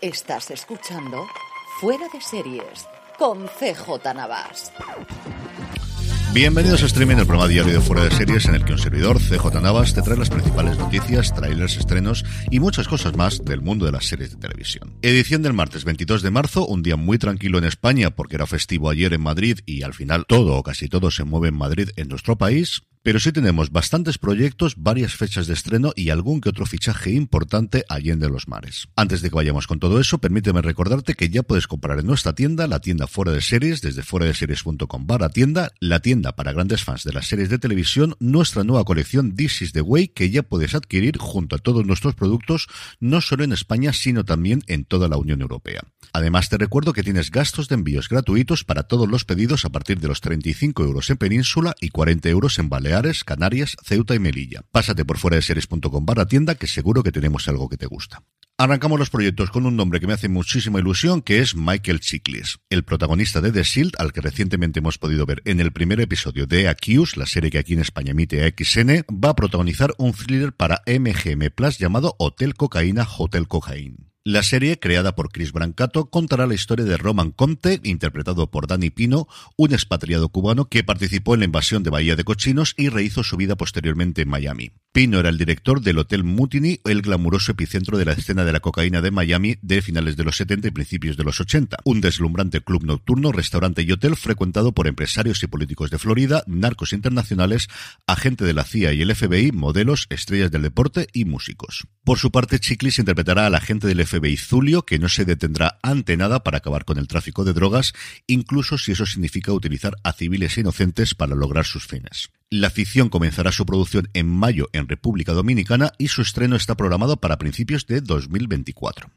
Estás escuchando Fuera de Series con CJ Navas. Bienvenidos a Streaming, el programa diario de Fuera de Series, en el que un servidor, CJ Navas, te trae las principales noticias, trailers, estrenos y muchas cosas más del mundo de las series de televisión. Edición del martes 22 de marzo, un día muy tranquilo en España porque era festivo ayer en Madrid y al final todo o casi todo se mueve en Madrid en nuestro país. Pero sí tenemos bastantes proyectos, varias fechas de estreno y algún que otro fichaje importante allende los mares. Antes de que vayamos con todo eso, permíteme recordarte que ya puedes comprar en nuestra tienda, la tienda fuera de series, desde fuera de series.com barra tienda, la tienda para grandes fans de las series de televisión, nuestra nueva colección This is the Way, que ya puedes adquirir junto a todos nuestros productos, no solo en España, sino también en toda la Unión Europea. Además, te recuerdo que tienes gastos de envíos gratuitos para todos los pedidos a partir de los 35 euros en Península y 40 euros en Baleares, Canarias, Ceuta y Melilla. Pásate por fuera de series.com barra tienda que seguro que tenemos algo que te gusta. Arrancamos los proyectos con un nombre que me hace muchísima ilusión, que es Michael Chiklis, el protagonista de The Shield, al que recientemente hemos podido ver en el primer episodio de Accused, la serie que aquí en España emite XN, va a protagonizar un thriller para MGM Plus llamado Hotel Cocaína Hotel Cocaine. La serie, creada por Chris Brancato, contará la historia de Roman Comte, interpretado por Danny Pino, un expatriado cubano que participó en la invasión de Bahía de Cochinos y rehizo su vida posteriormente en Miami. Pino era el director del Hotel Mutiny, el glamuroso epicentro de la escena de la cocaína de Miami de finales de los 70 y principios de los 80. Un deslumbrante club nocturno, restaurante y hotel frecuentado por empresarios y políticos de Florida, narcos internacionales, agente de la CIA y el FBI, modelos, estrellas del deporte y músicos. Por su parte, Chiklis interpretará al agente del FBI Zulio, que no se detendrá ante nada para acabar con el tráfico de drogas, incluso si eso significa utilizar a civiles inocentes para lograr sus fines. La ficción comenzará su producción en mayo en República Dominicana y su estreno está programado para principios de 2024.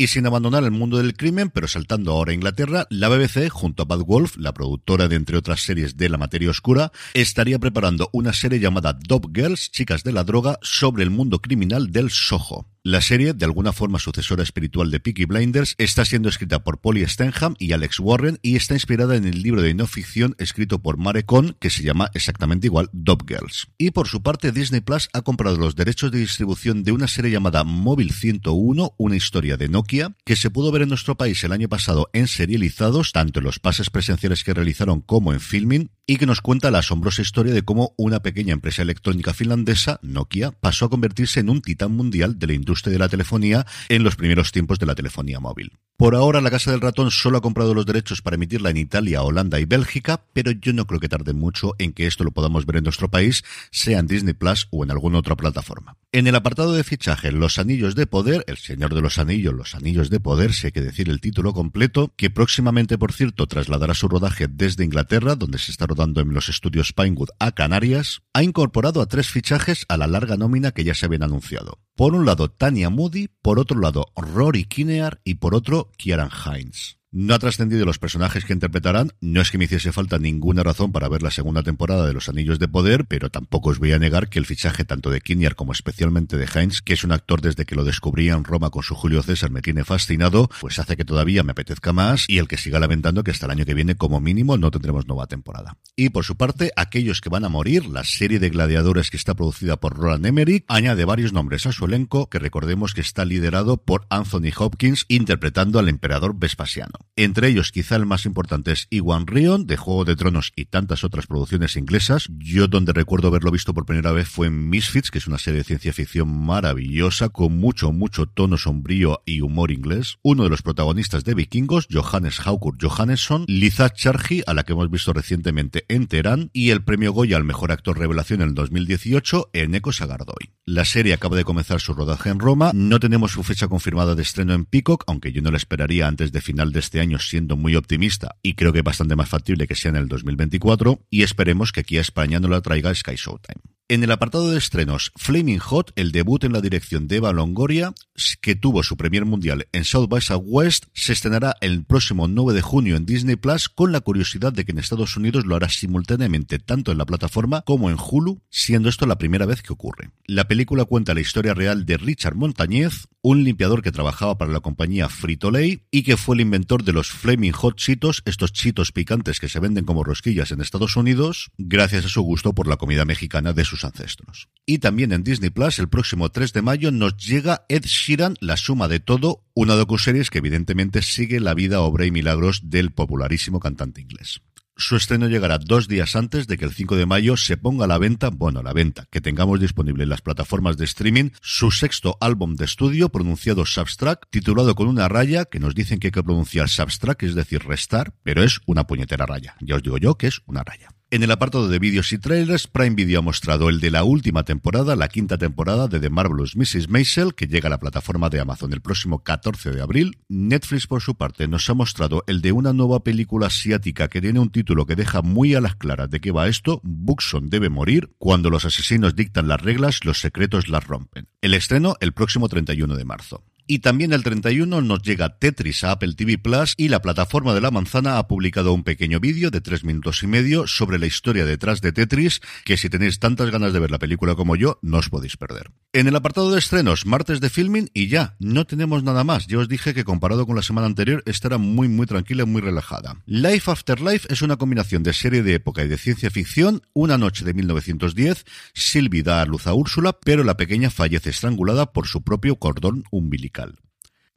Y sin abandonar el mundo del crimen, pero saltando ahora a Inglaterra, la BBC, junto a Bad Wolf, la productora de entre otras series de la materia oscura, estaría preparando una serie llamada Dope Girls, Chicas de la Droga, sobre el mundo criminal del Soho. La serie, de alguna forma sucesora espiritual de Peaky Blinders, está siendo escrita por Polly Stenham y Alex Warren y está inspirada en el libro de no ficción escrito por Mare Cohn, que se llama exactamente igual Dope Girls. Y por su parte, Disney Plus ha comprado los derechos de distribución de una serie llamada Móvil 101, una historia de Nokia, que se pudo ver en nuestro país el año pasado en serializados, tanto en los pases presenciales que realizaron como en filming, y que nos cuenta la asombrosa historia de cómo una pequeña empresa electrónica finlandesa, Nokia, pasó a convertirse en un titán mundial de la industria de la telefonía en los primeros tiempos de la telefonía móvil. Por ahora, la Casa del Ratón solo ha comprado los derechos para emitirla en Italia, Holanda y Bélgica, pero yo no creo que tarde mucho en que esto lo podamos ver en nuestro país, sea en Disney Plus o en alguna otra plataforma. En el apartado de fichaje, Los Anillos de Poder, El Señor de los Anillos, Los Anillos de Poder, si hay que decir el título completo, que próximamente, por cierto, trasladará su rodaje desde Inglaterra, donde se está rodando en los estudios Pinewood, a Canarias, ha incorporado a tres fichajes a la larga nómina que ya se habían anunciado. Por un lado, Tania Moody, por otro lado, Rory Kinear y por otro, Kieran Hines. No ha trascendido los personajes que interpretarán, no es que me hiciese falta ninguna razón para ver la segunda temporada de Los Anillos de Poder, pero tampoco os voy a negar que el fichaje tanto de Kinnear como especialmente de Heinz, que es un actor desde que lo descubrí en Roma con su Julio César, me tiene fascinado, pues hace que todavía me apetezca más y el que siga lamentando que hasta el año que viene como mínimo no tendremos nueva temporada. Y por su parte, aquellos que van a morir, la serie de gladiadores que está producida por Roland Emmerich, añade varios nombres a su elenco que recordemos que está liderado por Anthony Hopkins interpretando al emperador Vespasiano. Entre ellos, quizá el más importante es Iwan Rion, de Juego de Tronos y tantas otras producciones inglesas. Yo donde recuerdo haberlo visto por primera vez fue en Misfits, que es una serie de ciencia ficción maravillosa, con mucho, mucho tono sombrío y humor inglés. Uno de los protagonistas de Vikingos, Johannes Haukur Johannesson, Liza Chargi, a la que hemos visto recientemente en Teherán, y el premio Goya al mejor actor revelación en el 2018, Eneco Sagardoy. La serie acaba de comenzar su rodaje en Roma, no tenemos su fecha confirmada de estreno en Peacock, aunque yo no la esperaría antes de final de este año siendo muy optimista y creo que bastante más factible que sea en el 2024 y esperemos que aquí a España no la traiga Sky Showtime. En el apartado de estrenos, Flaming Hot, el debut en la dirección de Eva Longoria, que tuvo su premier mundial en South by Southwest, se estrenará el próximo 9 de junio en Disney Plus, con la curiosidad de que en Estados Unidos lo hará simultáneamente tanto en la plataforma como en Hulu, siendo esto la primera vez que ocurre. La película cuenta la historia real de Richard Montañez, un limpiador que trabajaba para la compañía Frito-Lay y que fue el inventor de los Flaming Hot Cheetos, estos chitos picantes que se venden como rosquillas en Estados Unidos, gracias a su gusto por la comida mexicana de sus ancestros. Y también en Disney Plus, el próximo 3 de mayo, nos llega Ed Sheeran, La suma de todo, una docuseries que evidentemente sigue la vida, obra y milagros del popularísimo cantante inglés. Su estreno llegará dos días antes de que el 5 de mayo se ponga a la venta, bueno, a la venta, que tengamos disponible en las plataformas de streaming, su sexto álbum de estudio pronunciado Substract, titulado con una raya que nos dicen que hay que pronunciar Substract, es decir, restar, pero es una puñetera raya. Ya os digo yo que es una raya. En el apartado de vídeos y trailers, Prime Video ha mostrado el de la última temporada, la quinta temporada de The Marvelous Mrs. Maisel, que llega a la plataforma de Amazon el próximo 14 de abril. Netflix, por su parte, nos ha mostrado el de una nueva película asiática que tiene un título que deja muy a las claras de qué va esto. Buxon debe morir. Cuando los asesinos dictan las reglas, los secretos las rompen. El estreno el próximo 31 de marzo. Y también el 31 nos llega Tetris a Apple TV Plus y la plataforma de la manzana ha publicado un pequeño vídeo de tres minutos y medio sobre la historia detrás de Tetris, que si tenéis tantas ganas de ver la película como yo, no os podéis perder. En el apartado de estrenos, martes de filming y ya, no tenemos nada más. Ya os dije que comparado con la semana anterior, esta era muy muy tranquila y muy relajada. Life After Life es una combinación de serie de época y de ciencia ficción. Una noche de 1910, Sylvie da a luz a Úrsula, pero la pequeña fallece estrangulada por su propio cordón umbilical.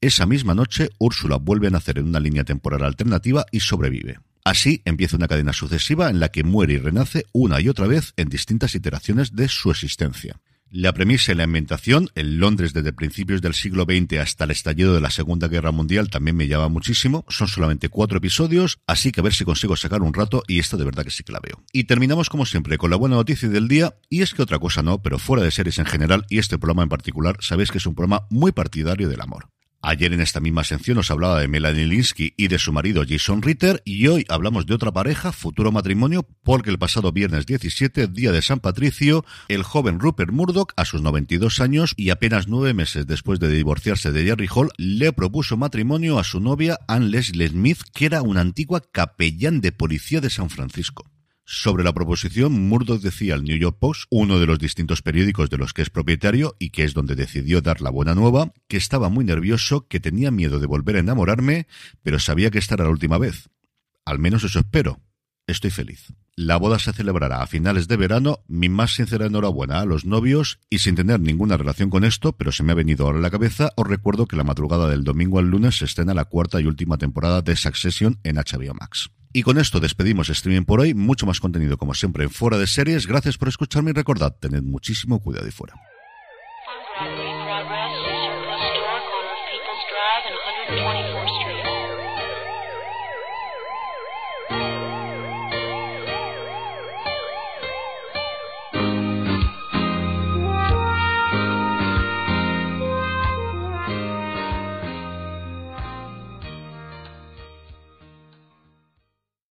Esa misma noche, Úrsula vuelve a nacer en una línea temporal alternativa y sobrevive. Así empieza una cadena sucesiva en la que muere y renace una y otra vez en distintas iteraciones de su existencia. La premisa y la ambientación en Londres desde principios del siglo XX hasta el estallido de la Segunda Guerra Mundial también me llama muchísimo. Son solamente cuatro episodios, así que a ver si consigo sacar un rato y esta de verdad que sí que la veo. Y terminamos como siempre con la buena noticia del día y es que otra cosa no, pero fuera de series en general y este programa en particular, sabéis que es un programa muy partidario del amor. Ayer en esta misma sección os hablaba de Melanie Linsky y de su marido Jason Ritter y hoy hablamos de otra pareja, futuro matrimonio, porque el pasado viernes 17, día de San Patricio, el joven Rupert Murdoch, a sus 92 años y apenas nueve meses después de divorciarse de Jerry Hall, le propuso matrimonio a su novia Anne Leslie Smith, que era una antigua capellán de policía de San Francisco. Sobre la proposición, Murdoch decía al New York Post, uno de los distintos periódicos de los que es propietario y que es donde decidió dar la buena nueva, que estaba muy nervioso, que tenía miedo de volver a enamorarme, pero sabía que esta era la última vez. Al menos eso espero. Estoy feliz. La boda se celebrará a finales de verano. Mi más sincera enhorabuena a los novios y sin tener ninguna relación con esto, pero se me ha venido ahora a la cabeza, os recuerdo que la madrugada del domingo al lunes se estrena la cuarta y última temporada de Succession en HBO Max. Y con esto despedimos streaming por hoy. Mucho más contenido, como siempre, en Fuera de Series. Gracias por escucharme y recordad, tened muchísimo cuidado y fuera.